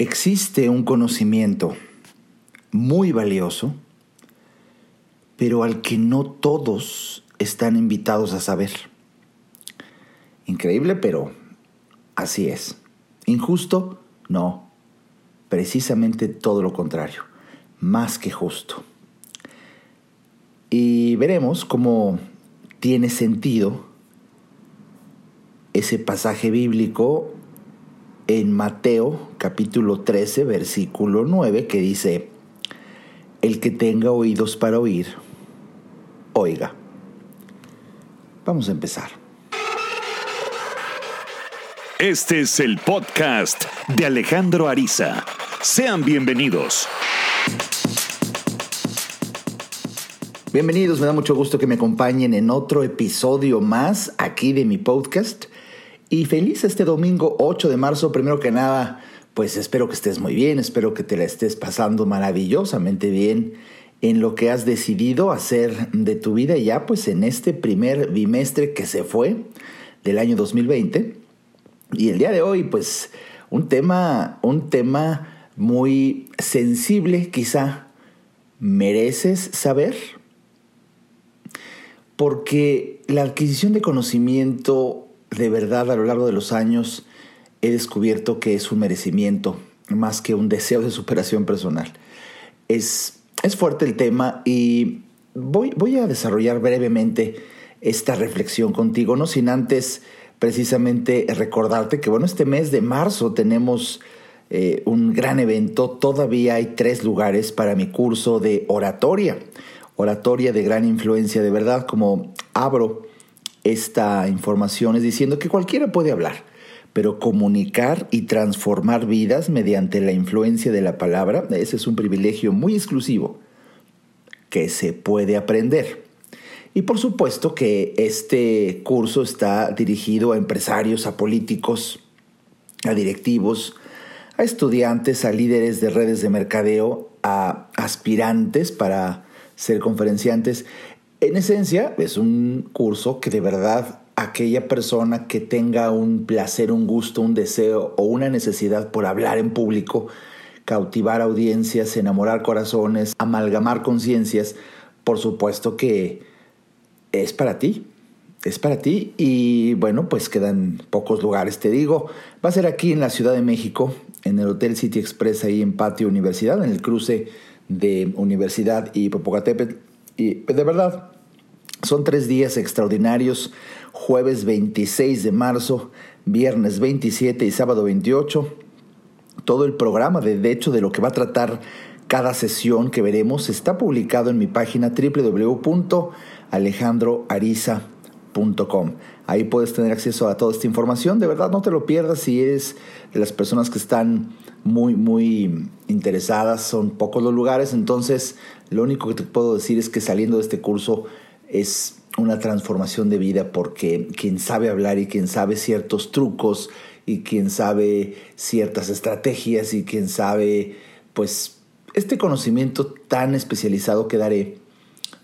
Existe un conocimiento muy valioso, pero al que no todos están invitados a saber. Increíble, pero así es. Injusto, no. Precisamente todo lo contrario, más que justo. Y veremos cómo tiene sentido ese pasaje bíblico en Mateo capítulo 13, versículo 9, que dice, el que tenga oídos para oír, oiga. Vamos a empezar. Este es el podcast de Alejandro Ariza. Sean bienvenidos. Bienvenidos, me da mucho gusto que me acompañen en otro episodio más aquí de mi podcast. Y feliz este domingo 8 de marzo, primero que nada, pues espero que estés muy bien, espero que te la estés pasando maravillosamente bien en lo que has decidido hacer de tu vida ya pues en este primer bimestre que se fue del año 2020. Y el día de hoy pues un tema, un tema muy sensible quizá. ¿Mereces saber? Porque la adquisición de conocimiento de verdad a lo largo de los años he descubierto que es un merecimiento más que un deseo de superación personal. Es, es fuerte el tema y voy, voy a desarrollar brevemente esta reflexión contigo, no sin antes precisamente recordarte que bueno, este mes de marzo tenemos eh, un gran evento, todavía hay tres lugares para mi curso de oratoria, oratoria de gran influencia, de verdad, como abro esta información es diciendo que cualquiera puede hablar, pero comunicar y transformar vidas mediante la influencia de la palabra, ese es un privilegio muy exclusivo que se puede aprender. Y por supuesto que este curso está dirigido a empresarios, a políticos, a directivos, a estudiantes, a líderes de redes de mercadeo, a aspirantes para ser conferenciantes en esencia, es un curso que de verdad aquella persona que tenga un placer, un gusto, un deseo o una necesidad por hablar en público, cautivar audiencias, enamorar corazones, amalgamar conciencias, por supuesto que es para ti. Es para ti y bueno, pues quedan pocos lugares, te digo. Va a ser aquí en la Ciudad de México, en el Hotel City Express, ahí en Patio Universidad, en el cruce de Universidad y Popocatépetl y de verdad, son tres días extraordinarios, jueves 26 de marzo, viernes 27 y sábado 28. Todo el programa, de, hecho, de lo que va a tratar cada sesión que veremos está publicado en mi página www.alejandroariza.com. Ahí puedes tener acceso a toda esta información. De verdad, no te lo pierdas si eres de las personas que están muy, muy interesadas. Son pocos los lugares, entonces lo único que te puedo decir es que saliendo de este curso es una transformación de vida porque quien sabe hablar y quien sabe ciertos trucos y quien sabe ciertas estrategias y quien sabe pues este conocimiento tan especializado que daré,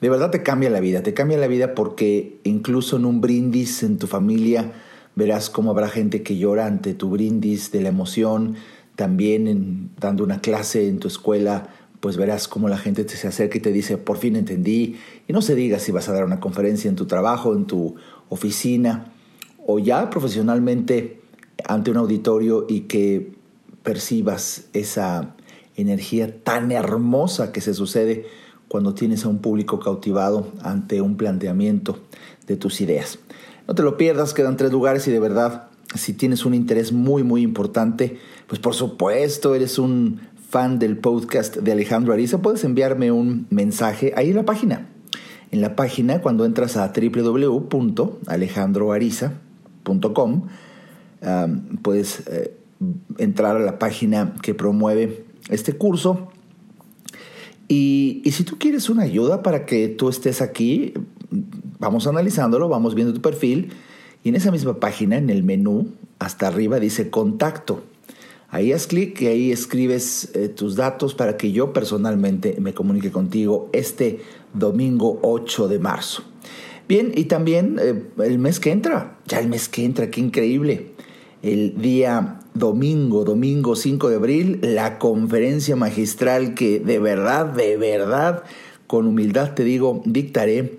de verdad te cambia la vida, te cambia la vida porque incluso en un brindis en tu familia verás cómo habrá gente que llora ante tu brindis de la emoción, también en, dando una clase en tu escuela pues verás cómo la gente te se acerca y te dice, por fin entendí. Y no se diga si vas a dar una conferencia en tu trabajo, en tu oficina, o ya profesionalmente ante un auditorio y que percibas esa energía tan hermosa que se sucede cuando tienes a un público cautivado ante un planteamiento de tus ideas. No te lo pierdas, quedan tres lugares y de verdad, si tienes un interés muy, muy importante, pues por supuesto eres un fan del podcast de Alejandro Ariza, puedes enviarme un mensaje ahí en la página. En la página, cuando entras a www.alejandroariza.com, puedes eh, entrar a la página que promueve este curso. Y, y, si tú quieres una ayuda para que tú estés aquí, vamos analizándolo, vamos viendo tu perfil. Y en esa misma página, en el menú, hasta arriba dice contacto. Ahí haz clic y ahí escribes eh, tus datos para que yo personalmente me comunique contigo este domingo 8 de marzo. Bien, y también eh, el mes que entra, ya el mes que entra, qué increíble. el día domingo, domingo 5 de abril, la conferencia magistral que de verdad, de verdad, con humildad te digo, dictaré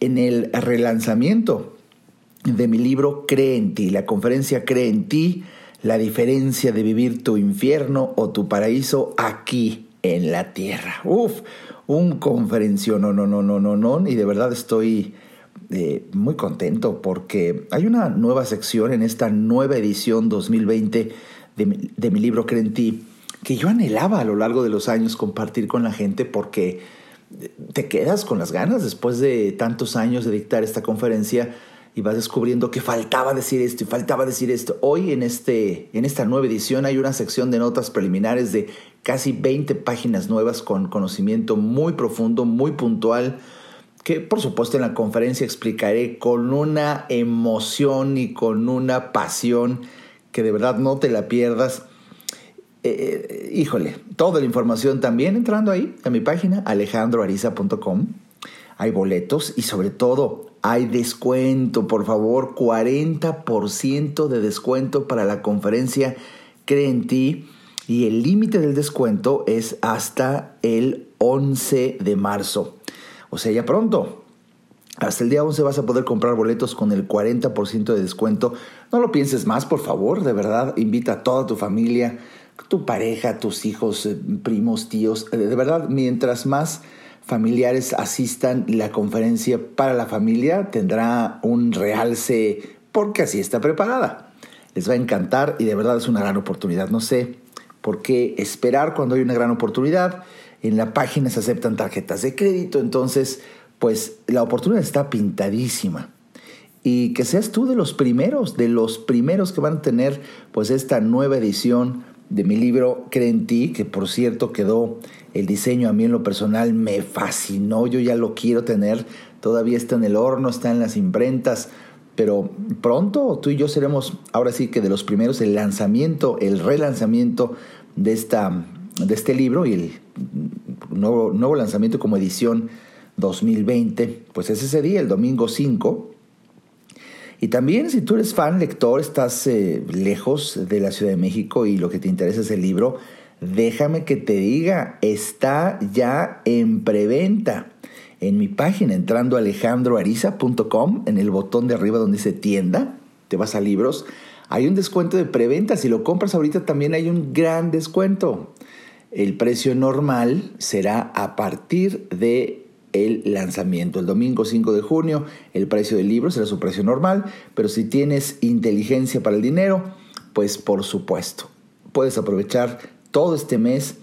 en el relanzamiento de mi libro Cree en ti, la conferencia Cree en ti, la diferencia de vivir tu infierno o tu paraíso aquí en la tierra. Uf, un conferencio, no, no, no, no, no, no, y de verdad estoy eh, muy contento porque hay una nueva sección en esta nueva edición 2020 de mi, libro Cree en ti que yo anhelaba a lo largo de los años compartir con la gente porque te quedas con las ganas después de tantos años de dictar esta conferencia y vas descubriendo que faltaba decir esto y faltaba decir esto. Hoy en, este, en esta nueva edición hay una sección de notas preliminares de casi 20 páginas nuevas con conocimiento muy profundo, muy puntual, que por supuesto en la conferencia explicaré con una emoción y con una pasión que de verdad no te la pierdas eh, híjole, toda la información también entrando ahí a mi página alejandroariza.com. Hay boletos y sobre todo hay descuento, por favor, 40% de descuento para la conferencia Cree en ti y el límite del descuento es hasta el 11 de marzo. O sea, ya pronto. Hasta el día 11 vas a poder comprar boletos con el 40% de descuento. No lo pienses más, por favor, de verdad, invita a toda tu familia tu pareja, tus hijos, eh, primos, tíos. Eh, de verdad, mientras más familiares asistan, la conferencia para la familia tendrá un realce porque así está preparada. Les va a encantar y de verdad es una gran oportunidad. No sé por qué esperar cuando hay una gran oportunidad. En la página se aceptan tarjetas de crédito, entonces pues la oportunidad está pintadísima. Y que seas tú de los primeros, de los primeros que van a tener pues esta nueva edición de mi libro Cree en ti, que por cierto quedó el diseño a mí en lo personal, me fascinó, yo ya lo quiero tener, todavía está en el horno, está en las imprentas, pero pronto tú y yo seremos ahora sí que de los primeros, el lanzamiento, el relanzamiento de, esta, de este libro y el nuevo, nuevo lanzamiento como edición 2020, pues es ese día, el domingo 5, y también si tú eres fan, lector, estás eh, lejos de la Ciudad de México y lo que te interesa es el libro, déjame que te diga, está ya en preventa. En mi página, entrando a alejandroariza.com, en el botón de arriba donde dice tienda, te vas a libros, hay un descuento de preventa. Si lo compras ahorita también hay un gran descuento. El precio normal será a partir de el lanzamiento. El domingo 5 de junio el precio del libro será su precio normal, pero si tienes inteligencia para el dinero, pues por supuesto, puedes aprovechar todo este mes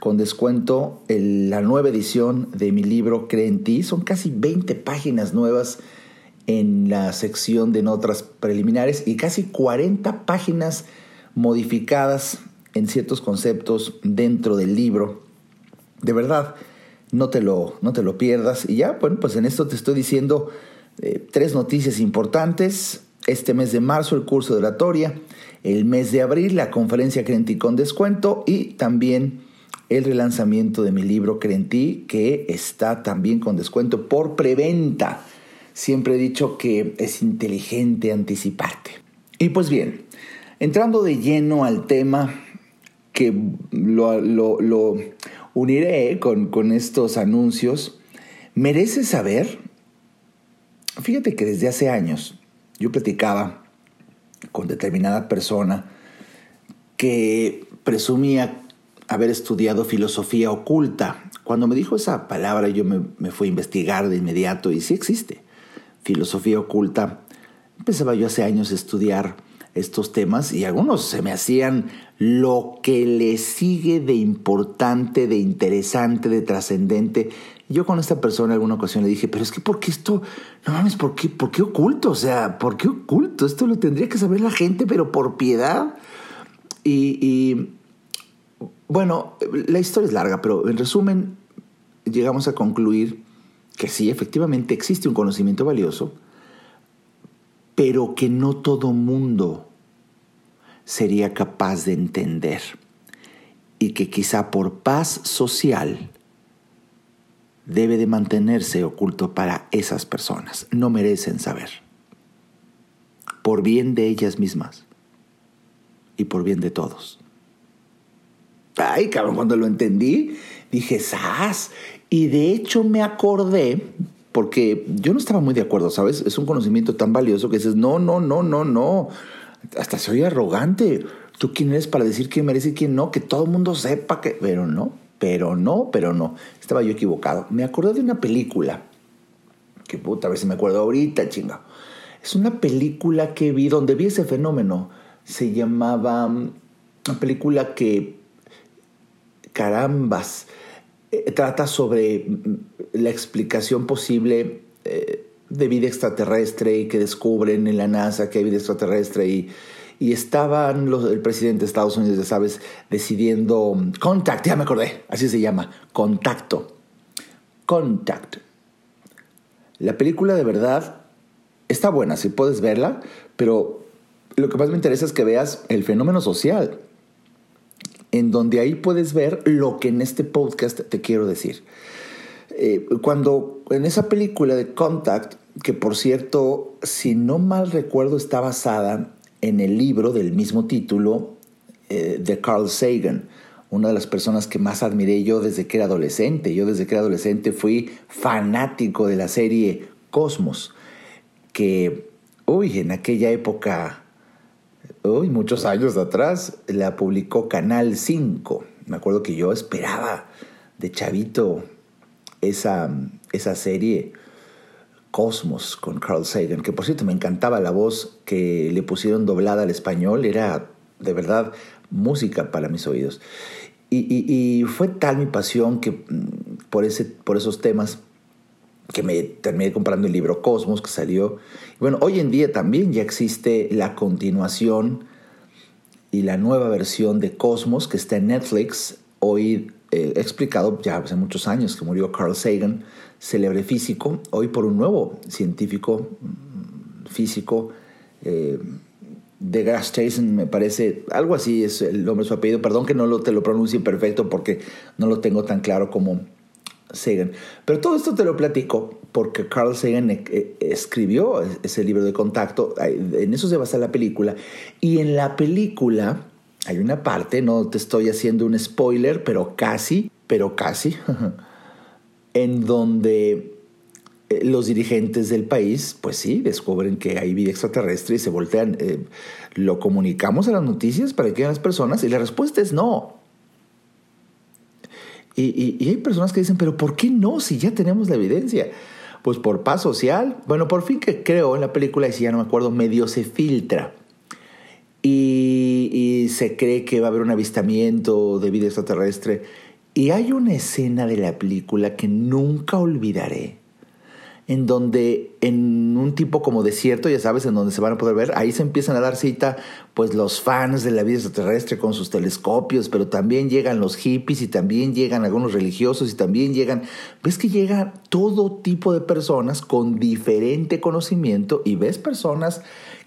con descuento la nueva edición de mi libro Cree en ti. Son casi 20 páginas nuevas en la sección de notas preliminares y casi 40 páginas modificadas en ciertos conceptos dentro del libro. De verdad, no te lo, no te lo pierdas. Y ya, bueno, pues en esto te estoy diciendo eh, tres noticias importantes. Este mes de marzo el curso de oratoria, el mes de abril la conferencia Crentí con descuento y también el relanzamiento de mi libro Crentí que está también con descuento por preventa. Siempre he dicho que es inteligente anticiparte. Y pues bien, entrando de lleno al tema que lo, uniré con, con estos anuncios. Merece saber, fíjate que desde hace años yo platicaba con determinada persona que presumía haber estudiado filosofía oculta. Cuando me dijo esa palabra yo me, me, fui a investigar de inmediato y sí existe. Filosofía oculta. Empezaba yo hace años a estudiar estos temas y algunos se me hacían lo que le sigue de importante, de interesante, de trascendente. Yo con esta persona en alguna ocasión le dije, pero es que ¿por qué esto? No mames, ¿por qué, ¿por qué oculto? O sea, ¿por qué oculto? Esto lo tendría que saber la gente, pero por piedad. Y, y bueno, la historia es larga, pero en resumen, llegamos a concluir que sí, efectivamente existe un conocimiento valioso, pero que no todo mundo sería capaz de entender y que quizá por paz social debe de mantenerse oculto para esas personas. No merecen saber. Por bien de ellas mismas. y por bien de todos. Ay, cabrón, cuando lo entendí, dije, ¡zas! Y de hecho me acordé, porque yo no estaba muy de acuerdo, ¿sabes? Es un conocimiento tan valioso que dices, no, no, no, no, no. Hasta soy arrogante. ¿Tú quién eres para decir quién merece y quién no? Que todo el mundo sepa que... Pero no, pero no, pero no. Estaba yo equivocado. Me acordé de una película. Que puta, a ver si me acuerdo ahorita, chinga. Es una película que vi, donde vi ese fenómeno. Se llamaba... Mm, una película que... Carambas eh, trata sobre mm, la explicación posible eh, de vida extraterrestre y que descubren en la NASA que hay vida extraterrestre y, y estaban los, el presidente de Estados Unidos, ya sabes, decidiendo mm, contact, ya me acordé, así se llama, contacto, contact. La película de verdad está buena, si puedes verla, pero lo que más me interesa es que veas el fenómeno social en donde ahí puedes ver lo que en este podcast te quiero decir. Eh, cuando en esa película de Contact, que por cierto, si no mal recuerdo, está basada en el libro del mismo título eh, de Carl Sagan, una de las personas que más admiré yo desde que era adolescente. Yo desde que era adolescente fui fanático de la serie Cosmos, que, uy, en aquella época uy, muchos años atrás, la publicó Canal 5. Me acuerdo que yo esperaba de chavito esa, esa serie Cosmos con Carl Sagan, que por cierto me encantaba la voz que le pusieron doblada al español, era de verdad música para mis oídos. Y, fue tal mi pasión que mm, por, ese, por esos temas que me terminé comprando el libro Cosmos que salió. Bueno, hoy en día también ya existe la continuación y la nueva versión de Cosmos que está en Netflix. Hoy eh, explicado ya hace muchos años que murió Carl Sagan, célebre físico, hoy por un nuevo científico mm, físico. Eh, de Gas Jason, me parece, algo así es el nombre su apellido. Perdón que no te lo pronuncie perfecto porque no lo tengo tan claro como, Sagan. Pero todo esto te lo platico porque Carl Sagan eh, eh, escribió ese libro de contacto, en eso se basa la película, y en la película hay una parte, no te estoy haciendo un spoiler, pero casi, pero casi, en donde eh, los dirigentes del país, pues sí, descubren que hay vida extraterrestre y se voltean. ¿Lo comunicamos a las noticias para que las personas? Y la respuesta es no. Y, hay personas que dicen, pero ¿por qué no si ya tenemos la evidencia? Pues por paz social. Bueno, por fin que creo en la película, y si ya no me acuerdo, medio se filtra. Y, y se cree que va a haber un avistamiento de vida extraterrestre. Y hay una escena de la película que nunca olvidaré en donde en un tipo como desierto, ya sabes, en donde se van a poder ver, ahí se empiezan a dar cita pues los fans de la vida extraterrestre con sus telescopios, pero también llegan los hippies y también llegan algunos religiosos y también llegan, ves que llega todo tipo de personas con diferente conocimiento y ves personas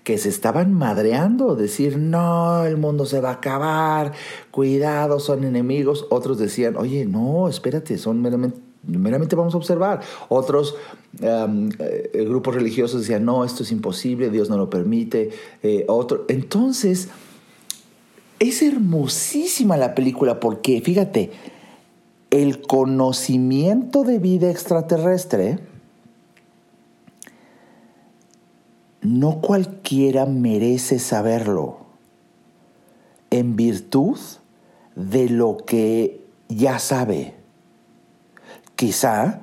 que se estaban madreando, decir, no, el mundo se va a acabar, cuidado, son enemigos. Otros decían, oye, no, espérate, son meramente meramente vamos a observar. Otros eh, grupos religiosos decían, no, esto es imposible, Dios no lo permite. Eh, otro. Entonces, es hermosísima la película porque, fíjate, el conocimiento de vida extraterrestre, no cualquiera merece saberlo en virtud de lo que ya sabe. Quizá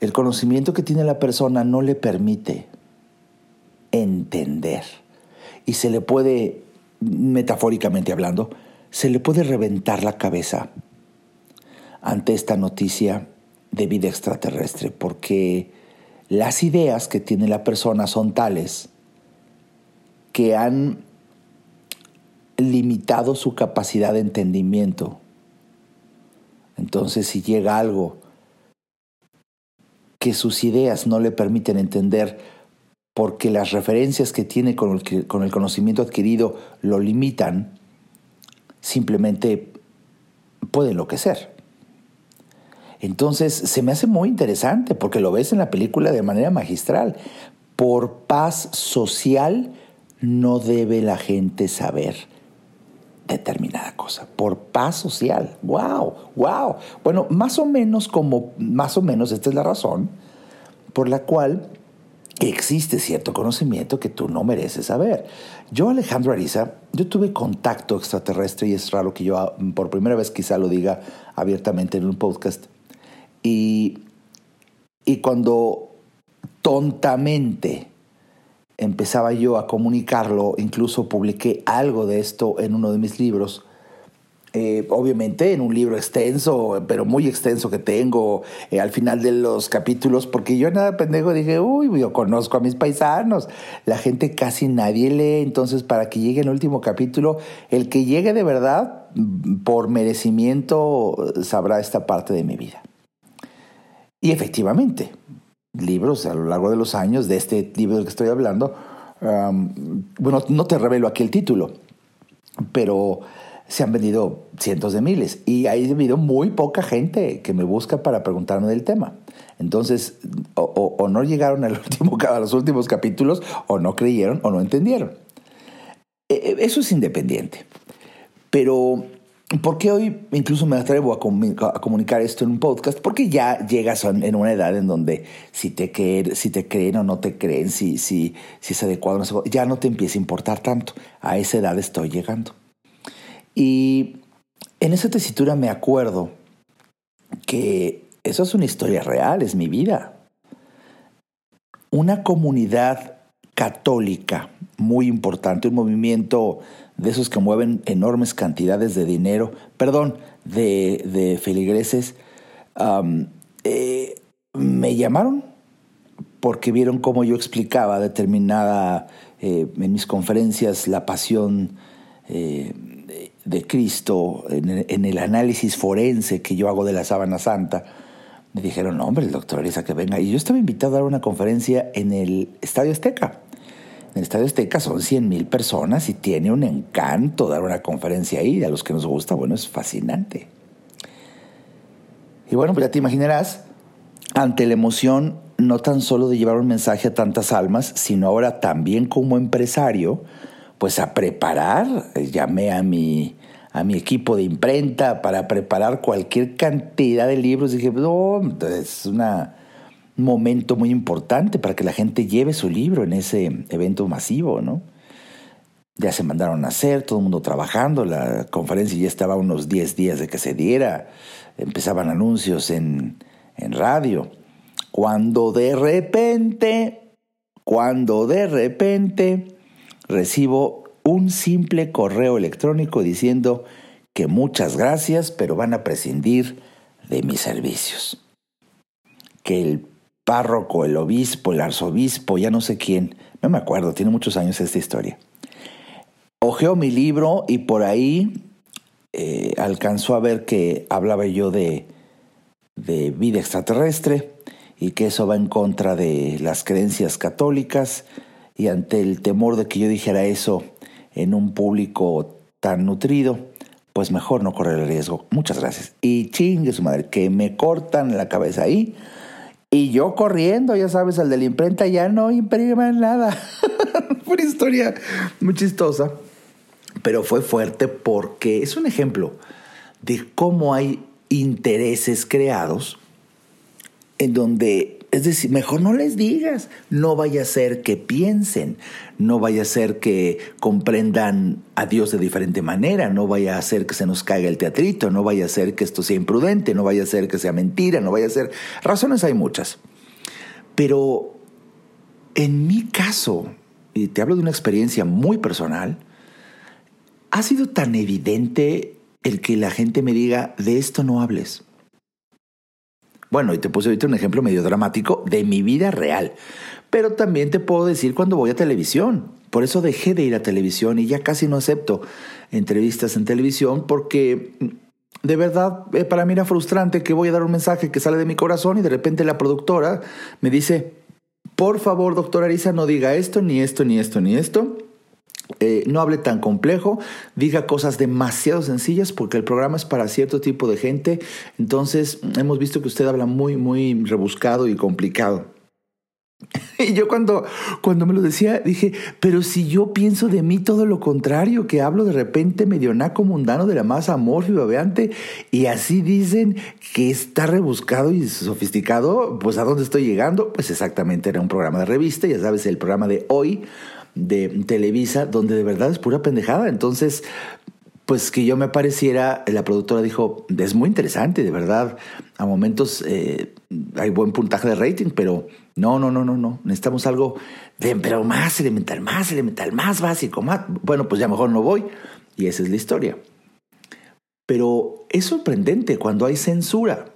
el conocimiento que tiene la persona no le permite entender y se le puede, metafóricamente hablando, se le puede reventar la cabeza ante esta noticia de vida extraterrestre, porque las ideas que tiene la persona son tales que han limitado su capacidad de entendimiento. Entonces, si llega algo que sus ideas no le permiten entender porque las referencias que tiene con el, con el conocimiento adquirido lo limitan, simplemente puede enloquecer. Entonces se me hace muy interesante porque lo ves en la película de manera magistral. Por paz social no debe la gente saber determinada cosa, por paz social. ¡Wow! ¡Wow! Bueno, más o menos como, más o menos esta es la razón por la cual existe cierto conocimiento que tú no mereces saber. Yo, Alejandro Ariza, yo tuve contacto extraterrestre y es raro que yo por primera vez quizá lo diga abiertamente en un podcast. Y, y cuando tontamente empezaba yo a comunicarlo, incluso publiqué algo de esto en uno de mis libros, eh, obviamente en un libro extenso, pero muy extenso que tengo eh, al final de los capítulos, porque yo nada pendejo dije, uy, yo conozco a mis paisanos, la gente casi nadie lee, entonces para que llegue el último capítulo, el que llegue de verdad, por merecimiento, sabrá esta parte de mi vida. Y efectivamente, libros a lo largo de los años, de este libro del que estoy hablando, bueno, no te revelo aquí el título, pero se han vendido cientos de miles y ha habido muy poca gente que me busca para preguntarme del tema. Entonces, o, no llegaron al último, a los últimos capítulos, o no creyeron, o no entendieron. E, e, eso es independiente. Pero, ¿por qué hoy incluso me atrevo a, comunicar esto en un podcast? Porque ya llegas en una edad en donde si te, creen, o no te creen, si, si, si es adecuado, ya no te empieza a importar tanto. A esa edad estoy llegando. Y en esa tesitura me acuerdo que eso es una historia real, es mi vida. Una comunidad católica muy importante, un movimiento de esos que mueven enormes cantidades de dinero, perdón, de, feligreses, eh, me llamaron porque vieron cómo yo explicaba determinada eh, en mis conferencias la pasión eh, de Cristo, en el, análisis forense que yo hago de la sábana santa, me dijeron, hombre, el doctor Ariza que venga. Y yo estaba invitado a dar una conferencia en el Estadio Azteca. El Estadio Azteca son 100 mil personas y tiene un encanto dar una conferencia ahí. A los que nos gusta, bueno, es fascinante. Y bueno, pues ya te imaginarás, ante la emoción no tan solo de llevar un mensaje a tantas almas, sino ahora también como empresario, pues a preparar. Eh, llamé a mi, a mi equipo de imprenta para preparar cualquier cantidad de libros. Dije, no, es un momento muy importante para que la gente lleve su libro en ese evento masivo, ¿no? Ya se mandaron a hacer, todo el mundo trabajando, la conferencia ya estaba unos 10 días de que se diera, empezaban anuncios en, en radio. Cuando de repente, cuando de repente recibo un simple correo electrónico diciendo que muchas gracias, pero van a prescindir de mis servicios. Que el párroco, el obispo, el arzobispo, ya no sé quién, no me acuerdo, tiene muchos años esta historia. Ojeó mi libro y por ahí eh, alcanzó a ver que hablaba yo de, de vida extraterrestre y que eso va en contra de las creencias católicas y ante el temor de que yo dijera eso en un público tan nutrido, pues mejor no correr el riesgo. Muchas gracias. Y chingue su madre, que me cortan la cabeza ahí. Y yo corriendo, ya sabes, al de la imprenta ya no imprima nada. una historia muy chistosa, pero fue fuerte porque es un ejemplo de cómo hay intereses creados en donde es decir, mejor no les digas, no vaya a ser que piensen, no vaya a ser que comprendan a Dios de diferente manera, no vaya a ser que se nos caiga el teatrito, no vaya a ser que esto sea imprudente, no vaya a ser que sea mentira, no vaya a ser... Razones hay muchas. Pero en mi caso, y te hablo de una experiencia muy personal, ha sido tan evidente el que la gente me diga, de esto no hables bueno, y te puse ahorita un ejemplo medio dramático de mi vida real. Pero también te puedo decir cuando voy a televisión. Por eso dejé de ir a televisión y ya casi no acepto entrevistas en televisión porque de verdad eh, para mí era frustrante que voy a dar un mensaje que sale de mi corazón y de repente la productora me dice, por favor, doctor Arisa, no diga esto, ni esto, ni esto, ni esto. Eh, no hable tan complejo, diga cosas demasiado sencillas porque el programa es para cierto tipo de gente. Entonces, hemos visto que usted habla muy, muy rebuscado y complicado. Y yo cuando, cuando me lo decía, dije, pero si yo pienso de mí todo lo contrario, que hablo de repente medio naco mundano de la masa amorfa y babeante, y así dicen que está rebuscado y sofisticado, pues ¿a dónde estoy llegando? Pues exactamente era un programa de revista, ya sabes, el programa de hoy de Televisa, donde de verdad es pura pendejada. Entonces, pues que yo me pareciera, la productora dijo, es muy interesante, de verdad, a momentos eh, hay buen puntaje de rating, pero no, no, no, no, no, necesitamos algo de, pero más elemental, más elemental, más básico, más, bueno, pues ya mejor no voy, y esa es la historia. Pero es sorprendente cuando hay censura,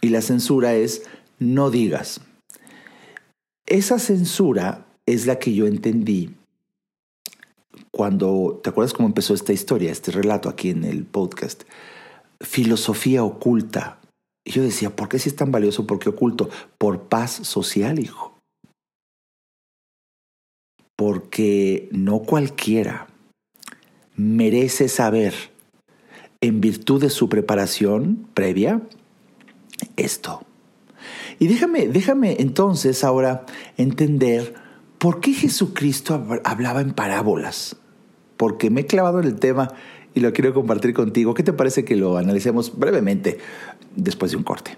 y la censura es no digas. Esa censura es la que yo entendí cuando, ¿te acuerdas cómo empezó esta historia, este relato aquí en el podcast? Filosofía oculta. Y yo decía, ¿por qué si es tan valioso? ¿Por qué oculto? Por paz social, hijo. Porque no cualquiera merece saber, en virtud de su preparación previa, esto. Y déjame, déjame entonces ahora entender ¿Por qué Jesucristo hablaba en parábolas? Porque me he clavado en el tema y lo quiero compartir contigo. ¿Qué te parece que lo analicemos brevemente después de un corte?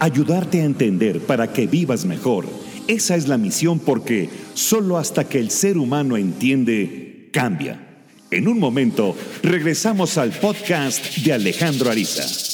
Ayudarte a entender para que vivas mejor. Esa es la misión porque solo hasta que el ser humano entiende, cambia. En un momento, regresamos al podcast de Alejandro Ariza.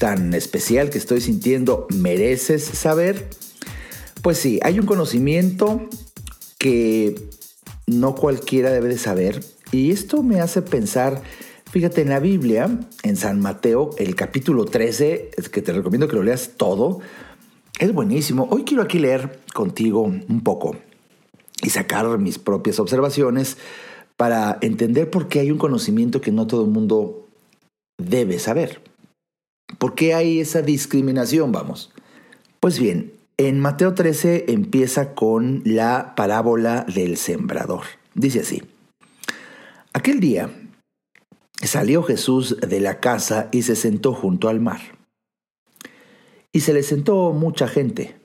tan especial que estoy sintiendo, ¿mereces saber? Pues sí, hay un conocimiento que no cualquiera debe de saber y esto me hace pensar, fíjate en la Biblia, en San Mateo, el capítulo 13, es que te recomiendo que lo leas todo, es buenísimo. Hoy quiero aquí leer contigo un poco y sacar mis propias observaciones para entender por qué hay un conocimiento que no todo el mundo debe saber. ¿Por qué hay esa discriminación, vamos? Pues bien, en Mateo 13 empieza con la parábola del sembrador. Dice así, aquel día salió Jesús de la casa y se sentó junto al mar. Y se le sentó mucha gente.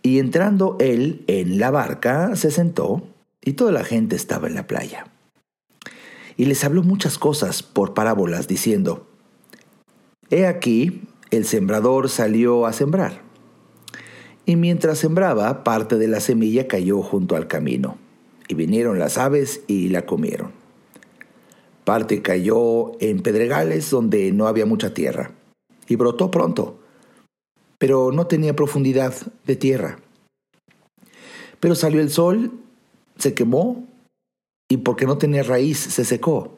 Y entrando él en la barca, se sentó y toda la gente estaba en la playa. Y les habló muchas cosas por parábolas, diciendo, He aquí, el sembrador salió a sembrar. Y mientras sembraba, parte de la semilla cayó junto al camino, y vinieron las aves y la comieron. Parte cayó en pedregales donde no había mucha tierra, y brotó pronto, pero no tenía profundidad de tierra. Pero salió el sol, se quemó, y porque no tenía raíz, se secó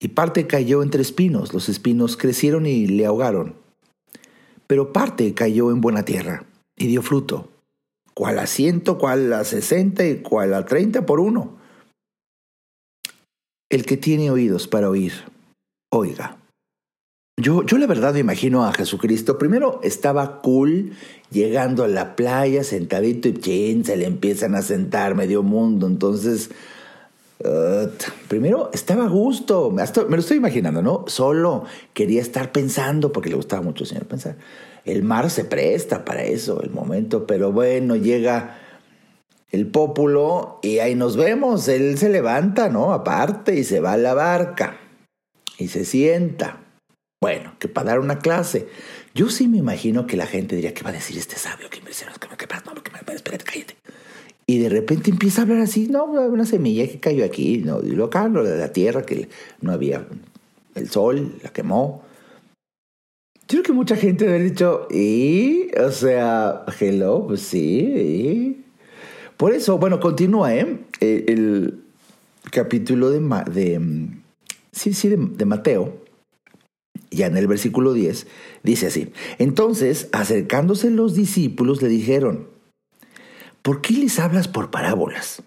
y parte cayó entre espinos, los espinos crecieron y le ahogaron. Pero parte cayó en buena tierra y dio fruto, cual a ciento, cual a sesenta y cual a treinta por uno. El que tiene oídos para oír, oiga. Yo, yo la verdad me imagino a Jesucristo. Primero estaba cool llegando a la playa, sentadito y se le empiezan a sentar medio mundo. Entonces, primero, estaba a gusto, me lo estoy imaginando, ¿no? Solo quería estar pensando, porque le gustaba mucho al señor pensar. El mar se presta para eso, el momento, pero bueno, llega el pópulo y ahí nos vemos. Él se levanta, ¿no? Aparte y se va a la barca y se sienta. Bueno, que para dar una clase. Yo sí me imagino que la gente diría, ¿qué va a decir este sabio? ¿Qué, qué pasa? No, espérate, cállate. Y de repente empieza a hablar así, no, una semilla que cayó aquí, no, y lo de la tierra, que no había el sol, la quemó. Yo creo que mucha gente haber dicho, ¿y? O sea, hello, pues sí, ¿y? Por eso, bueno, continúa, ¿eh? El, capítulo de, de, sí, sí, de Mateo ya en el versículo 10, dice así, entonces acercándose los discípulos le dijeron, ¿por qué les hablas por parábolas?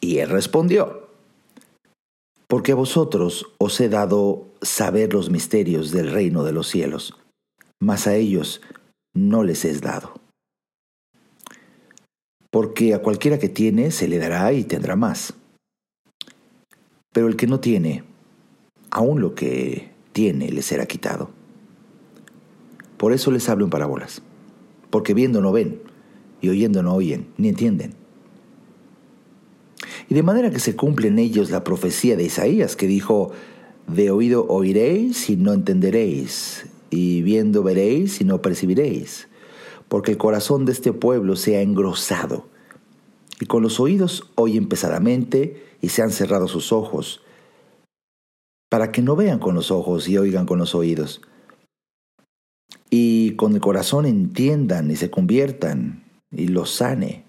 Y él respondió, porque a vosotros os he dado saber los misterios del reino de los cielos, mas a ellos no les es dado. Porque a cualquiera que tiene se le dará y tendrá más. Pero el que no tiene, aun lo que tiene le será quitado. Por eso les hablo en parábolas, porque viendo no ven, y oyendo no oyen, ni entienden. Y de manera que se cumple en ellos la profecía de Isaías, que dijo, de oído oiréis y no entenderéis, y viendo veréis y no percibiréis, porque el corazón de este pueblo se ha engrosado, y con los oídos oyen pesadamente, y se han cerrado sus ojos, para que no vean con los ojos y oigan con los oídos, y con el corazón entiendan y se conviertan y los sane.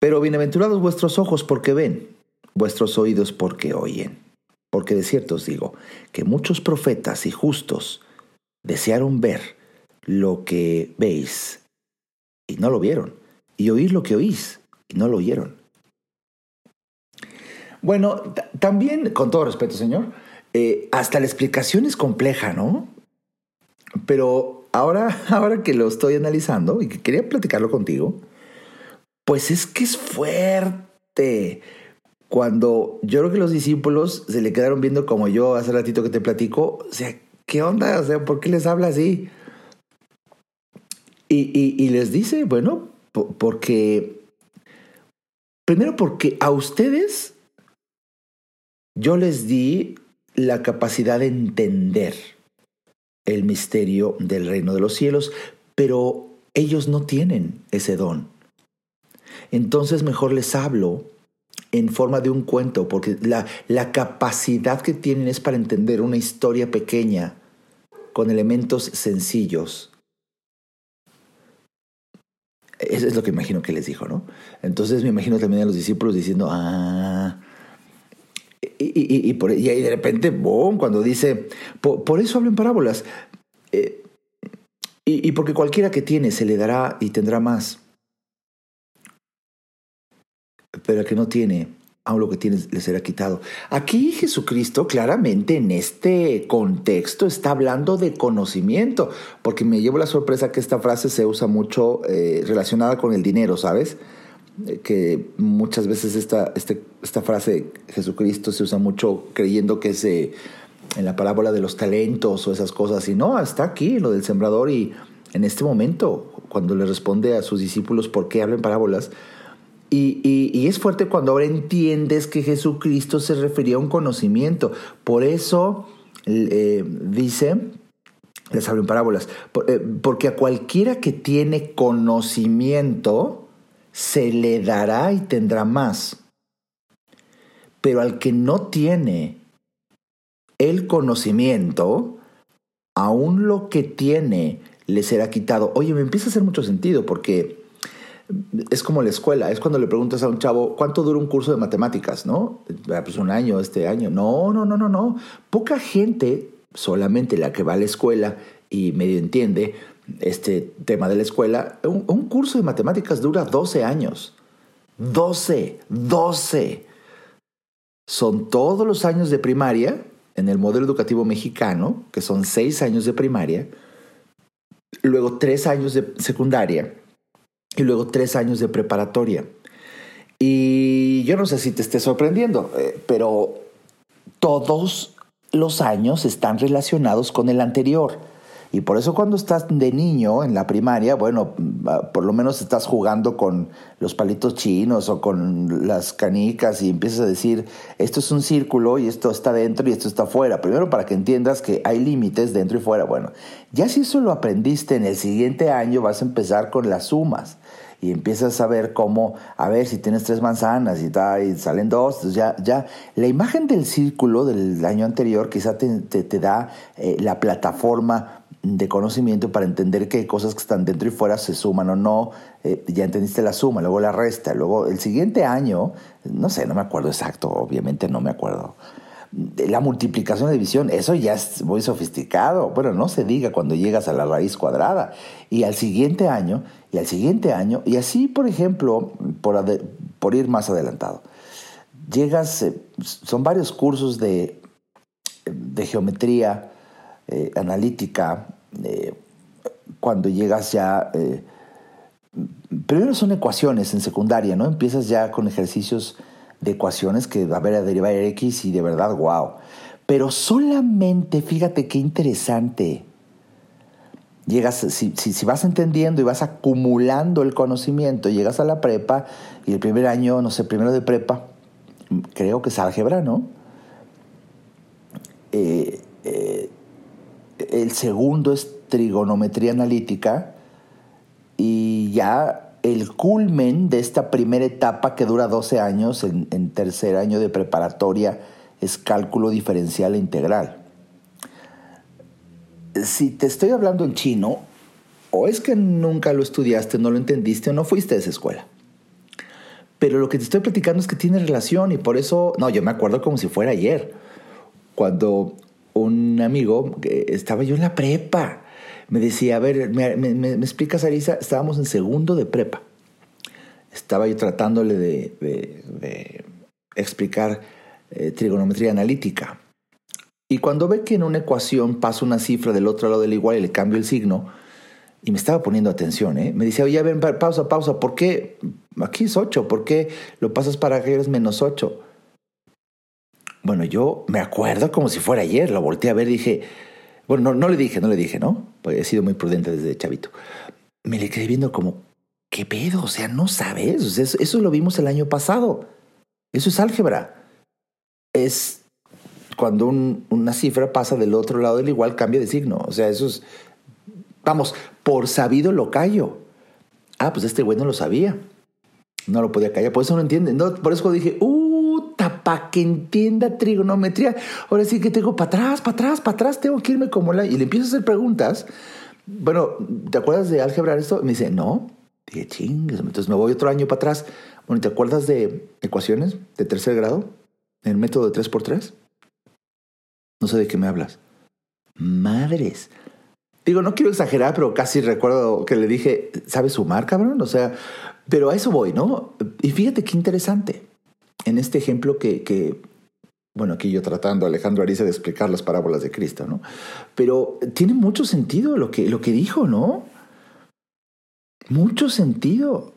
Pero bienaventurados vuestros ojos porque ven, vuestros oídos porque oyen. Porque de cierto os digo que muchos profetas y justos desearon ver lo que veis y no lo vieron, y oír lo que oís y no lo oyeron. Bueno, también, con todo respeto, señor, eh, hasta la explicación es compleja, ¿no? Pero ahora, ahora que lo estoy analizando y que quería platicarlo contigo, pues es que es fuerte. Cuando yo creo que los discípulos se le quedaron viendo como yo hace ratito que te platico, o sea, ¿qué onda? O sea, ¿por qué les habla así? Y, y les dice, bueno, porque, primero porque a ustedes yo les di la capacidad de entender el misterio del reino de los cielos, pero ellos no tienen ese don. Entonces mejor les hablo en forma de un cuento, porque la, la capacidad que tienen es para entender una historia pequeña con elementos sencillos. Eso es lo que imagino que les dijo, ¿no? Entonces me imagino también a los discípulos diciendo, ah, y, y, por, y ahí de repente, boom, cuando dice, por, eso hablo en parábolas. Eh, y, porque cualquiera que tiene se le dará y tendrá más. Pero el que no tiene, aún lo que tiene le será quitado. Aquí Jesucristo claramente en este contexto está hablando de conocimiento, porque me llevo la sorpresa que esta frase se usa mucho eh, relacionada con el dinero, ¿sabes? Que muchas veces esta, este, esta frase Jesucristo se usa mucho creyendo que es en la parábola de los talentos o esas cosas, y no, está aquí lo del sembrador y en este momento, cuando le responde a sus discípulos por qué hablan parábolas, y, y, es fuerte cuando ahora entiendes que Jesucristo se refería a un conocimiento. Por eso eh, dice, les hablo en parábolas, eh, porque a cualquiera que tiene conocimiento, se le dará y tendrá más. Pero al que no tiene el conocimiento, aún lo que tiene le será quitado. Oye, me empieza a hacer mucho sentido porque es como la escuela, es cuando le preguntas a un chavo, ¿cuánto dura un curso de matemáticas? ¿No? Ah, pues un año, este año. No, no, no, no, no. Poca gente, solamente la que va a la escuela y medio entiende, este tema de la escuela, un, curso de matemáticas dura 12 años. 12, 12. Son todos los años de primaria en el modelo educativo mexicano, que son 6 años de primaria, luego 3 años de secundaria y luego 3 años de preparatoria. Y yo no sé si te esté sorprendiendo, eh, pero todos los años están relacionados con el anterior Y por eso cuando estás de niño en la primaria, bueno, ah, por lo menos estás jugando con los palitos chinos o con las canicas y empiezas a decir, esto es un círculo y esto está dentro y esto está fuera. Primero para que entiendas que hay límites dentro y fuera. Bueno, ya si eso lo aprendiste en el siguiente año vas a empezar con las sumas y empiezas a ver cómo, a ver si tienes tres manzanas y, y salen dos, ya, ya la imagen del círculo del año anterior quizá te, te, da eh, la plataforma de conocimiento para entender que cosas que están dentro y fuera se suman o no, eh, ya entendiste la suma, luego la resta, luego el siguiente año, no sé, no me acuerdo exacto, obviamente no me acuerdo, la multiplicación de división, eso ya es muy sofisticado. Bueno, no se diga cuando llegas a la raíz cuadrada. Y al siguiente año, y al siguiente año, y así, por ejemplo, por, ir más adelantado, llegas, eh, son varios cursos de, de geometría eh, analítica, eh, cuando llegas ya... primero son ecuaciones en secundaria, ¿no? Empiezas ya con ejercicios de ecuaciones que va a ver a derivar X y de verdad, wow. Pero solamente, fíjate qué interesante. Llegas, si, si, vas entendiendo y vas acumulando el conocimiento, llegas a la prepa y el primer año, no sé, primero de prepa, creo que es álgebra, ¿no? Eh, eh, el segundo es trigonometría analítica y ya el culmen de esta primera etapa que dura 12 años en, tercer año de preparatoria es cálculo diferencial e integral. Si te estoy hablando en chino, o es que nunca lo estudiaste, no lo entendiste o no fuiste a esa escuela. Pero lo que te estoy platicando es que tiene relación y por eso, no, yo me acuerdo como si fuera ayer, cuando un amigo, estaba yo en la prepa, me decía, a ver, ¿me, me, explicas, Arisa? Estábamos en segundo de prepa. Estaba yo tratándole de, explicar eh, trigonometría analítica. Y cuando ve que en una ecuación pasa una cifra del otro lado del igual y le cambio el signo, y me estaba poniendo atención, ¿eh? me decía, oye, ven, pausa, pausa, ¿por qué? Aquí es 8, ¿por qué lo pasas para que eres menos 8? Bueno, yo me acuerdo como si fuera ayer, lo volteé a ver y dije, bueno, no, le dije, no le dije, ¿no? Pues he sido muy prudente desde chavito. Me le quedé viendo como, ¿qué pedo? O sea, no sabes. eso, lo vimos el año pasado. Eso es álgebra. Es cuando una cifra pasa del otro lado del igual, cambia de signo. O sea, eso es. Vamos, por sabido lo callo. Ah, pues este güey no lo sabía. No lo podía callar. Por eso no entiende. No, por eso dije, uh, para que entienda trigonometría. Ahora sí que tengo para atrás, para atrás, para atrás, tengo que irme como la... Y le empiezo a hacer preguntas. Bueno, ¿te acuerdas de álgebra esto? me dice, no. Dije, chingues, entonces me voy otro año para atrás. Bueno, ¿te acuerdas de ecuaciones de tercer grado? ¿El método de 3x3? No sé de qué me hablas. Madres. Digo, no quiero exagerar, pero casi recuerdo que le dije, ¿sabes sumar, cabrón? O sea, pero a eso voy, ¿no? Y fíjate qué interesante en este ejemplo que, bueno, aquí yo tratando, Alejandro Ariza, de explicar las parábolas de Cristo, ¿no? Pero tiene mucho sentido lo que, lo que dijo, ¿no? Mucho sentido.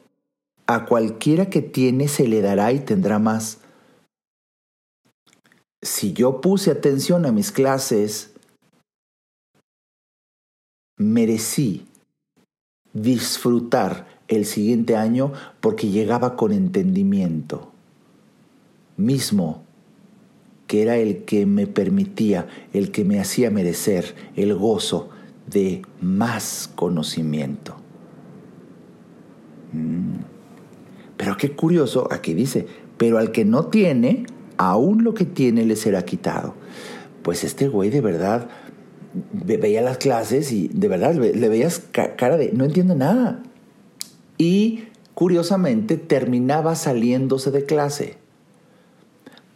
A cualquiera que tiene se le dará y tendrá más. Si yo puse atención a mis clases, merecí disfrutar el siguiente año porque llegaba con entendimiento mismo, que era el que me permitía, el que me hacía merecer el gozo de más conocimiento. Mm. Pero qué curioso, aquí dice, pero al que no tiene, aún lo que tiene le será quitado. Pues este güey de verdad veía las clases y de verdad le veías cara de, no entiendo nada. Y curiosamente terminaba saliéndose de clase.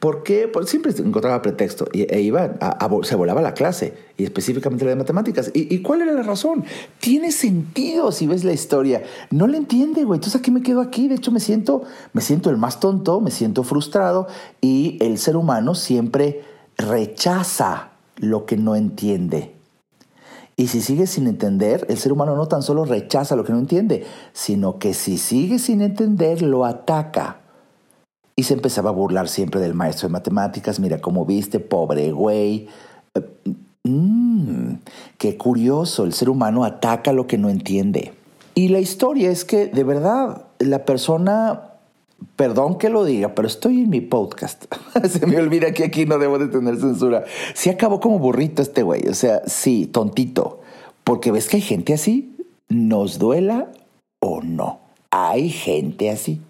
¿Por qué? Porque siempre encontraba pretexto e iba, se volaba la clase, y específicamente la de matemáticas. ¿Y, cuál era la razón? Tiene sentido si ves la historia. No le entiende, güey. Entonces aquí me quedo aquí. De hecho, me siento, me siento el más tonto, me siento frustrado, y el ser humano siempre rechaza lo que no entiende. Y si sigue sin entender, el ser humano no tan solo rechaza lo que no entiende, sino que si sigue sin entender, lo ataca. Y se empezaba a burlar siempre del maestro de matemáticas, mira cómo viste, pobre güey. Mmm, qué curioso, el ser humano ataca lo que no entiende. Y la historia es que de verdad la persona, perdón que lo diga, pero estoy en mi podcast. Se me olvida que aquí no debo de tener censura. Sí acabó como burrito este güey, o sea, sí, tontito. Porque ves que hay gente así, nos duela o no. Hay gente así.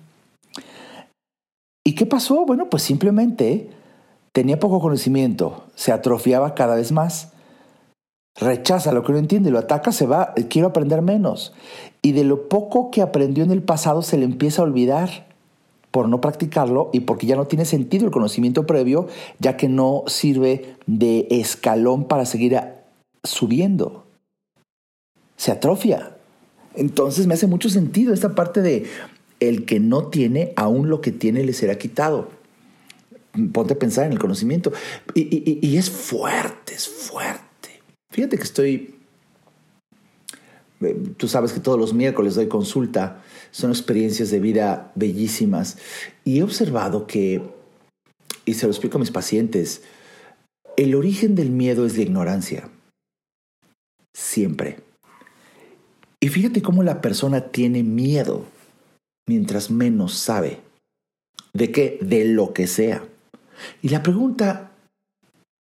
¿Y qué pasó? Bueno, pues simplemente tenía poco conocimiento, se atrofiaba cada vez más. Rechaza lo que no entiende, lo ataca, se va, quiero aprender menos. Y de lo poco que aprendió en el pasado se le empieza a olvidar por no practicarlo y porque ya no tiene sentido el conocimiento previo, ya que no sirve de escalón para seguir subiendo. Se atrofia. Entonces me hace mucho sentido esta parte de el que no tiene, aún lo que tiene le será quitado. Ponte a pensar en el conocimiento. Y, es fuerte, es fuerte. Fíjate que estoy... Eh, tú sabes que todos los miércoles doy consulta. Son experiencias de vida bellísimas. Y he observado que, y se lo explico a mis pacientes, el origen del miedo es la ignorancia. Siempre. Y fíjate cómo la persona tiene miedo mientras menos sabe. ¿De qué? De lo que sea. Y la pregunta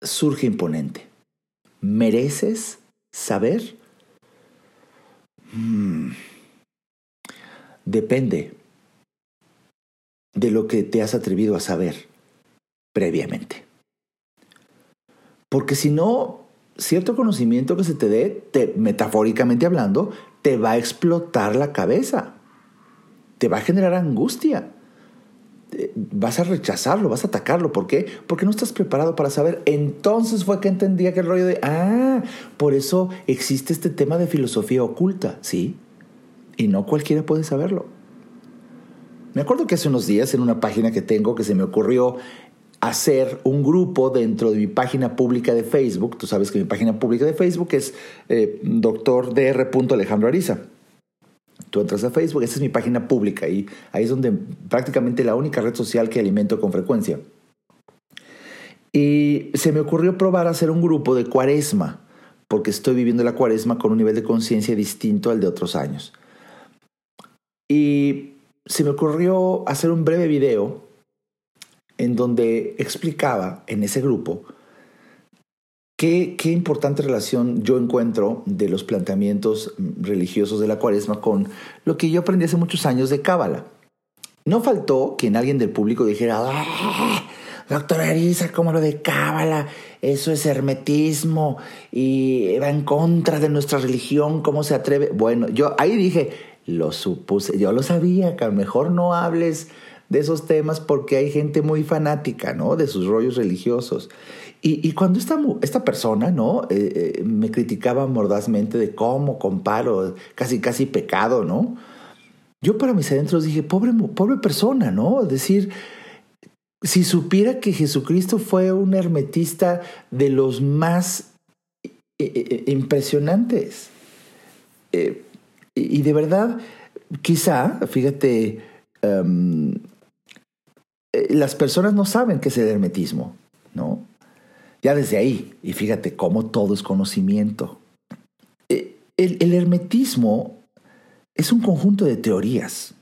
surge imponente. ¿Mereces saber? Hmm. Depende de lo que te has atrevido a saber previamente. Porque si no, cierto conocimiento que se te dé, metafóricamente hablando, te va a explotar la cabeza te va a generar angustia. Eh, vas a rechazarlo, vas a atacarlo. ¿Por qué? Porque no estás preparado para saber. Entonces fue que entendía que el rollo de, ah, por eso existe este tema de filosofía oculta, ¿sí? Y no cualquiera puede saberlo. Me acuerdo que hace unos días en una página que tengo que se me ocurrió hacer un grupo dentro de mi página pública de Facebook. Tú sabes que mi página pública de Facebook es eh, doctor Dr. Alejandro Ariza. Tú entras a Facebook, esa es mi página pública y ahí es donde prácticamente la única red social que alimento con frecuencia. Y se me ocurrió probar hacer un grupo de cuaresma, porque estoy viviendo la cuaresma con un nivel de conciencia distinto al de otros años. Y se me ocurrió hacer un breve video en donde explicaba en ese grupo Qué, importante relación yo encuentro de los planteamientos religiosos de la cuaresma con lo que yo aprendí hace muchos años de Cábala. No faltó que alguien del público dijera, ¡Ah, doctora Arisa, ¿cómo lo de Cábala? Eso es hermetismo y va en contra de nuestra religión, ¿cómo se atreve? Bueno, yo ahí dije, lo supuse, yo lo sabía, que a lo mejor no hables de esos temas porque hay gente muy fanática, ¿no? De sus rollos religiosos. Y, cuando esta, esta persona, ¿no? Eh, eh, me criticaba mordazmente de cómo comparo, casi, casi pecado, ¿no? Yo para mis adentros dije, pobre, pobre persona, ¿no? Es decir, si supiera que Jesucristo fue un hermetista de los más eh, impresionantes. y de verdad, quizá, fíjate, em, las personas no saben qué es el hermetismo, ¿no? Ya desde ahí, y fíjate cómo todo es conocimiento. Eh, el, hermetismo es un conjunto de teorías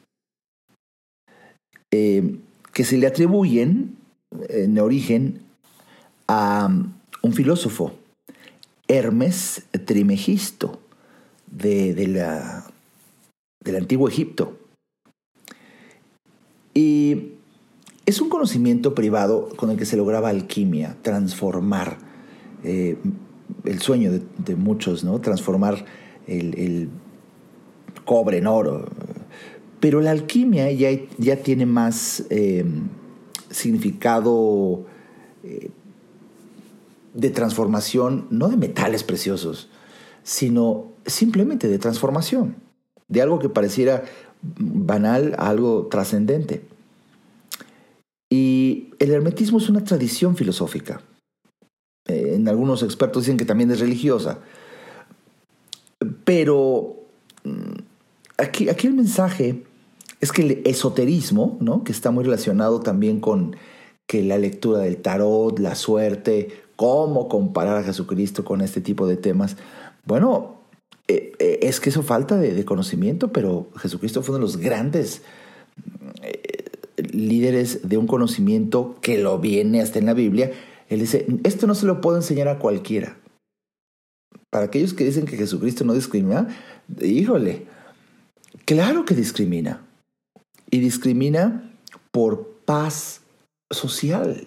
eh, que se le atribuyen en origen a um, un filósofo, Hermes Trimegisto, de, la, del antiguo Egipto. Y es un conocimiento privado con el que se lograba alquimia, transformar eh, el sueño de, muchos, ¿no? Transformar el, cobre en oro. Pero la alquimia ya, ya tiene más eh, significado eh, de transformación, no de metales preciosos, sino simplemente de transformación, de algo que pareciera banal a algo trascendente. El hermetismo es una tradición filosófica. Eh, en algunos expertos dicen que también es religiosa. Pero mm, aquí, aquí el mensaje es que el esoterismo, ¿no? que está muy relacionado también con que la lectura del tarot, la suerte, cómo comparar a Jesucristo con este tipo de temas. Bueno, eh, eh, es que eso falta de, conocimiento, pero Jesucristo fue uno de los grandes líderes de un conocimiento que lo viene hasta en la Biblia. Él dice, esto no se lo puedo enseñar a cualquiera. Para aquellos que dicen que Jesucristo no discrimina, híjole, claro que discrimina. Y discrimina por paz social.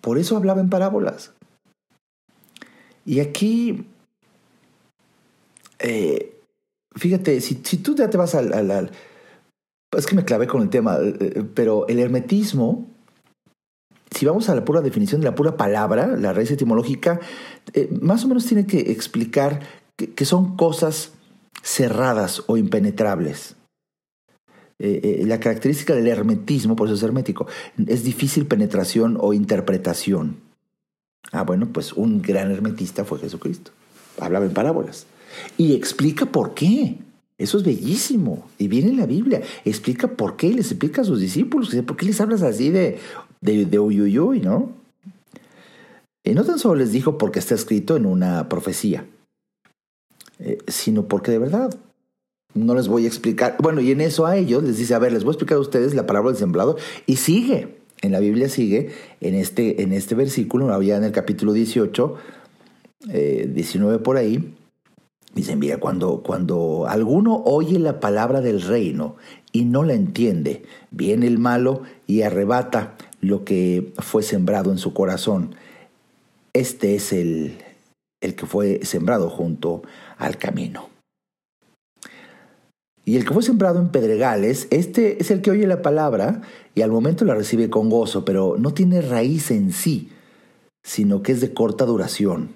Por eso hablaba en parábolas. Y aquí, eh, fíjate, si, tú ya te vas al, Es que me clavé con el tema, eh, pero el hermetismo, si vamos a la pura definición de la pura palabra, la raíz etimológica, eh, más o menos tiene que explicar que son cosas cerradas o impenetrables. Eh, eh, la característica del hermetismo, por eso es hermético, es difícil penetración o interpretación. Ah, bueno, pues un gran hermetista fue Jesucristo. Hablaba en parábolas. Y explica por qué. Eso es bellísimo. Y viene en la Biblia. Explica por qué. Les explica a sus discípulos. ¿Por qué les hablas así de, de, de uyuyuy, no? Y no tan solo les dijo porque está escrito en una profecía, eh, sino porque de verdad no les voy a explicar. Bueno, y en eso a ellos les dice, a ver, les voy a explicar a ustedes la palabra del sembrador. Y sigue, en la Biblia sigue, en este, en este versículo, había en el capítulo 18, 19 eh, por ahí, dicen, mira, cuando, cuando alguno oye la palabra del reino y no la entiende, viene el malo y arrebata lo que fue sembrado en su corazón. Este es el, el que fue sembrado junto al camino. Y el que fue sembrado en pedregales, este es el que oye la palabra y al momento la recibe con gozo, pero no tiene raíz en sí, sino que es de corta duración.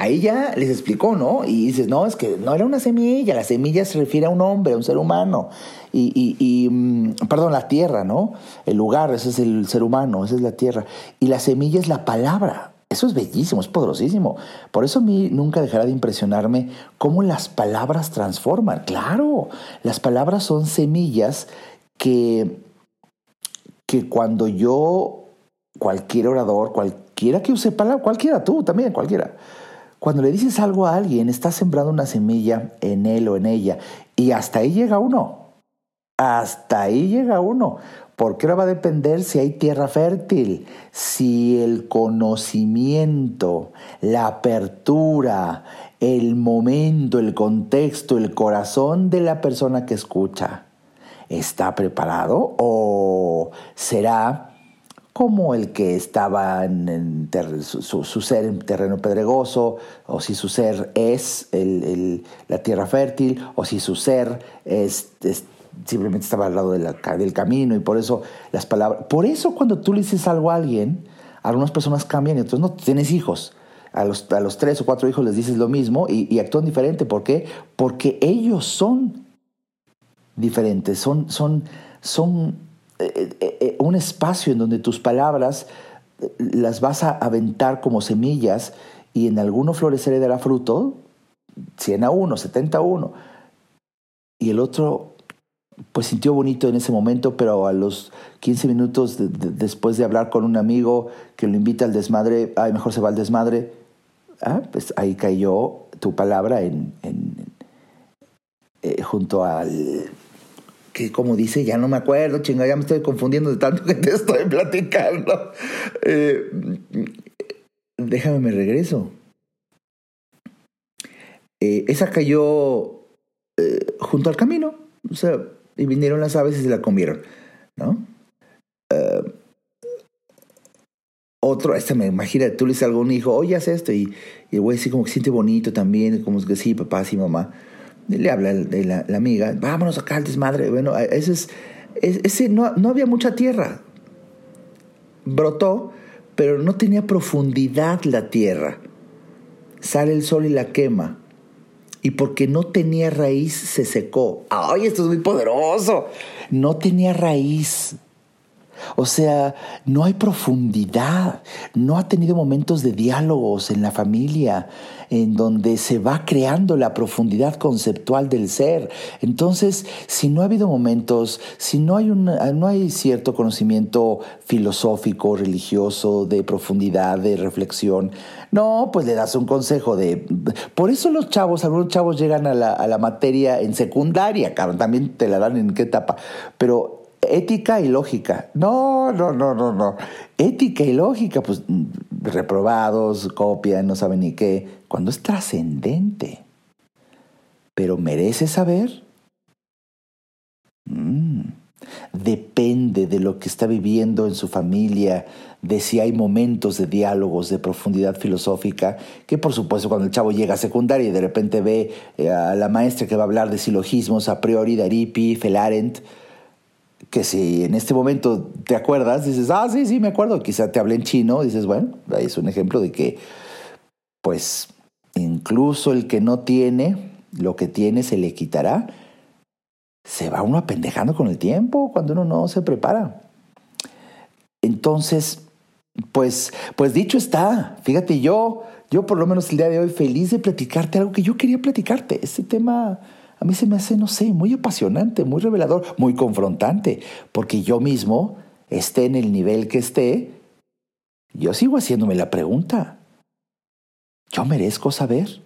Ahí ya les explicó, ¿no? Y dices, no, es que no era una semilla, la semilla se refiere a un hombre, a un ser humano. Y, y, mm, perdón, la tierra, ¿no? El lugar, ese es el ser humano, esa es la tierra. Y la semilla es la palabra. Eso es bellísimo, es poderosísimo. Por eso a mí nunca dejará de impresionarme cómo las palabras transforman. Claro, las palabras son semillas que, que cuando yo, cualquier orador, cualquiera que use palabra, cualquiera tú también, cualquiera, cuando le dices algo a alguien, estás sembrando una semilla en él o en ella y hasta ahí llega uno. Hasta ahí llega uno. Porque ahora va a depender si hay tierra fértil, si el conocimiento, la apertura, el momento, el contexto, el corazón de la persona que escucha está preparado o será como el que estaba en, su, ser en terreno pedregoso, o si su ser es la tierra fértil, o si su ser es, simplemente estaba al lado del camino y por eso las palabras... Por eso cuando tú le dices algo a alguien, algunas personas cambian y otros no. Tienes hijos. A los, a los tres o cuatro hijos les dices lo mismo y, y actúan diferente. ¿Por qué? Porque ellos son diferentes, son, son, son eh, eh, eh, un espacio en donde tus palabras las vas a aventar como semillas y en alguno florecerá y dará fruto, 100 a 1, 70 a 1. Y el otro, pues sintió bonito en ese momento, pero a los 15 minutos después de hablar con un amigo que lo invita al desmadre, ay, mejor se va al desmadre, ah, pues ahí cayó tu palabra en, junto al que como dice, ya no me acuerdo, chinga, ya me estoy confundiendo de tanto que te estoy platicando. Eh, déjame, me regreso. Eh, esa cayó eh, junto al camino, o sea, y vinieron las aves y se la comieron, ¿no? otro, este me imagina, tú le dices a algún hijo, oye, haz esto, y, y el güey así como que siente bonito también, como que sí, papá, sí, mamá le habla de la, amiga, vámonos acá al desmadre. Bueno, ese es, ese no, no había mucha tierra. Brotó, pero no tenía profundidad la tierra. sale el sol y la quema. Y porque no tenía raíz se secó. ¡Ay, esto es muy poderoso! No tenía raíz. O sea, no hay profundidad, no ha tenido momentos de diálogos en la familia en donde se va creando la profundidad conceptual del ser. Entonces, si no ha habido momentos, si no hay, no hay cierto conocimiento filosófico, religioso, de profundidad, de reflexión, no, pues le das un consejo de... Por eso los chavos, algunos chavos llegan a la, a la materia en secundaria, cabrón, también te la dan en qué etapa, pero ética y lógica. No, no, no, no, no. Ética y lógica, pues reprobados, copian, no saben ni qué. Cuando es trascendente. Pero merece saber. Mm. Depende de lo que está viviendo en su familia, de si hay momentos de diálogos de profundidad filosófica, que por supuesto cuando el chavo llega a secundaria y de repente ve eh, a la maestra que va a hablar de silogismos a priori, Daripi, Felarent, que si en este momento te acuerdas, dices, ah, sí, sí, me acuerdo, quizá te hablé en chino, dices, bueno, ahí es un ejemplo de que, pues, incluso el que no tiene, lo que tiene se le quitará. Se va uno apendejando con el tiempo cuando uno no se prepara. Entonces, pues, pues dicho está, fíjate, yo, yo por lo menos el día de hoy feliz de platicarte algo que yo quería platicarte, este tema a mí se me hace, no sé, muy apasionante, muy revelador, muy confrontante, porque yo mismo, esté en el nivel que esté, yo sigo haciéndome la pregunta. ¿Yo merezco saber?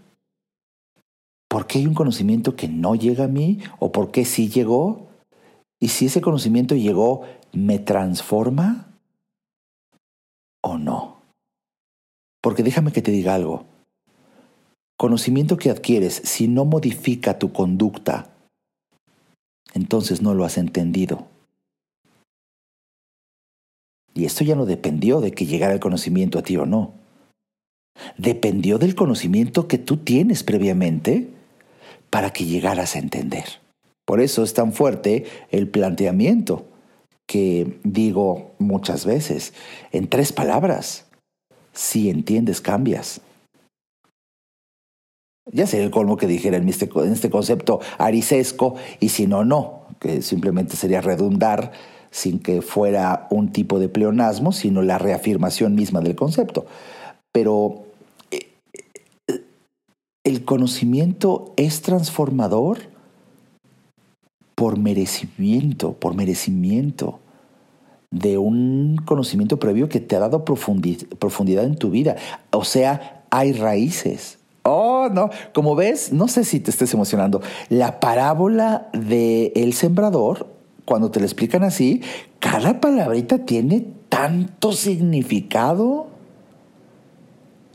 ¿Por qué hay un conocimiento que no llega a mí o por qué sí llegó? Y si ese conocimiento llegó, ¿me transforma o no? Porque déjame que te diga algo. Conocimiento que adquieres si no modifica tu conducta, entonces no lo has entendido. Y esto ya no dependió de que llegara el conocimiento a ti o no. Dependió del conocimiento que tú tienes previamente para que llegaras a entender. Por eso es tan fuerte el planteamiento que digo muchas veces, en tres palabras. Si entiendes, cambias. Ya sería el colmo que dijera en este, en este concepto arisesco, y si no, no, que simplemente sería redundar sin que fuera un tipo de pleonasmo, sino la reafirmación misma del concepto. Pero eh, eh, el conocimiento es transformador por merecimiento, por merecimiento de un conocimiento previo que te ha dado profundidad en tu vida. O sea, hay raíces. Oh, no, como ves, no sé si te estés emocionando. La parábola del el sembrador, cuando te la explican así, cada palabrita tiene tanto significado.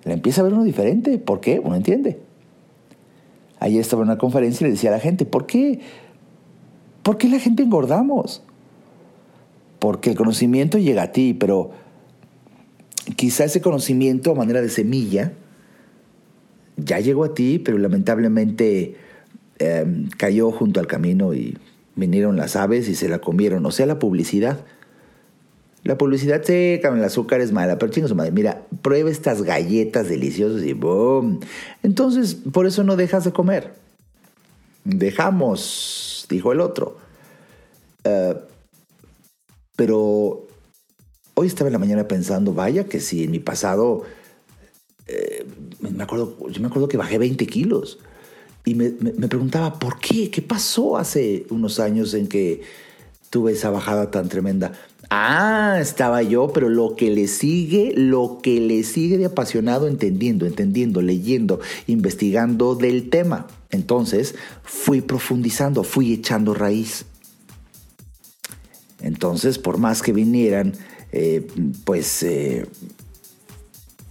La empieza a ver uno diferente. ¿Por qué? Uno entiende. Ayer estaba en una conferencia y le decía a la gente, ¿por qué? ¿Por qué la gente engordamos? Porque el conocimiento llega a ti, pero quizá ese conocimiento a manera de semilla, ya llegó a ti, pero lamentablemente em, cayó junto al camino y vinieron las aves y se la comieron. O sea, la publicidad. La publicidad seca, el azúcar es mala, pero chingo su madre. Mira, prueba estas galletas deliciosas y ¡boom! Entonces, por eso no dejas de comer. Dejamos, dijo el otro. Eh, pero hoy estaba en la mañana pensando, vaya que si en mi pasado eh, me acuerdo, yo me acuerdo que bajé 20 kilos y me, preguntaba, ¿por qué? ¿Qué pasó hace unos años en que tuve esa bajada tan tremenda? Ah, estaba yo, pero lo que le sigue, lo que le sigue de apasionado, entendiendo, entendiendo, leyendo, investigando del tema. Entonces fui profundizando, fui echando raíz. Entonces, por más que vinieran, eh, pues eh,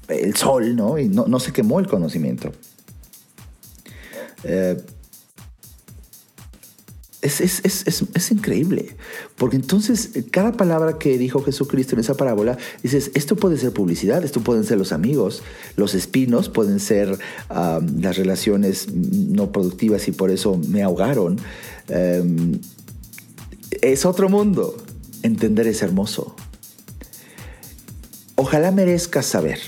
el sol, ¿no? Y no, se quemó el conocimiento. Eh, es, increíble, porque entonces cada palabra que dijo Jesucristo en esa parábola, dices, esto puede ser publicidad, esto pueden ser los amigos, los espinos, pueden ser las relaciones no productivas y por eso me ahogaron. Em, es otro mundo, entender es hermoso. Ojalá merezcas saber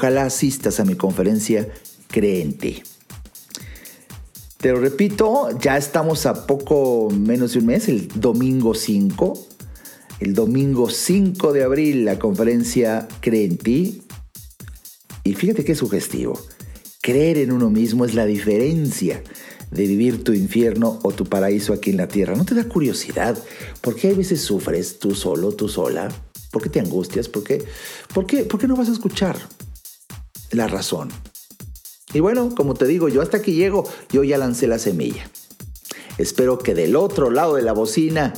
Ojalá asistas a mi conferencia Cree en ti. Te lo repito, ya estamos a poco menos de un mes, el domingo 5. El domingo 5 de abril, la conferencia Cree en ti. Y fíjate qué sugestivo. Creer en uno mismo es la diferencia de vivir tu infierno o tu paraíso aquí en la tierra. ¿No te da curiosidad? ¿Por qué a veces sufres tú solo, tú sola? ¿Por qué te angustias? ¿Por qué, por qué, por qué no vas a escuchar la razón? Y bueno, como te digo, yo hasta aquí llego, yo ya lancé la semilla. Espero que del otro lado de la bocina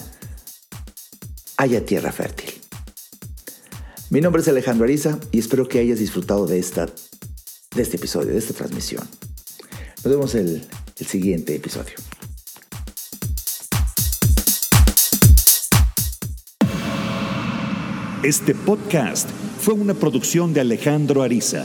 haya tierra fértil. Mi nombre es Alejandro Ariza y espero que hayas disfrutado de, esta, de este episodio, de esta transmisión. Nos vemos el, el siguiente episodio. Este podcast fue una producción de Alejandro Ariza.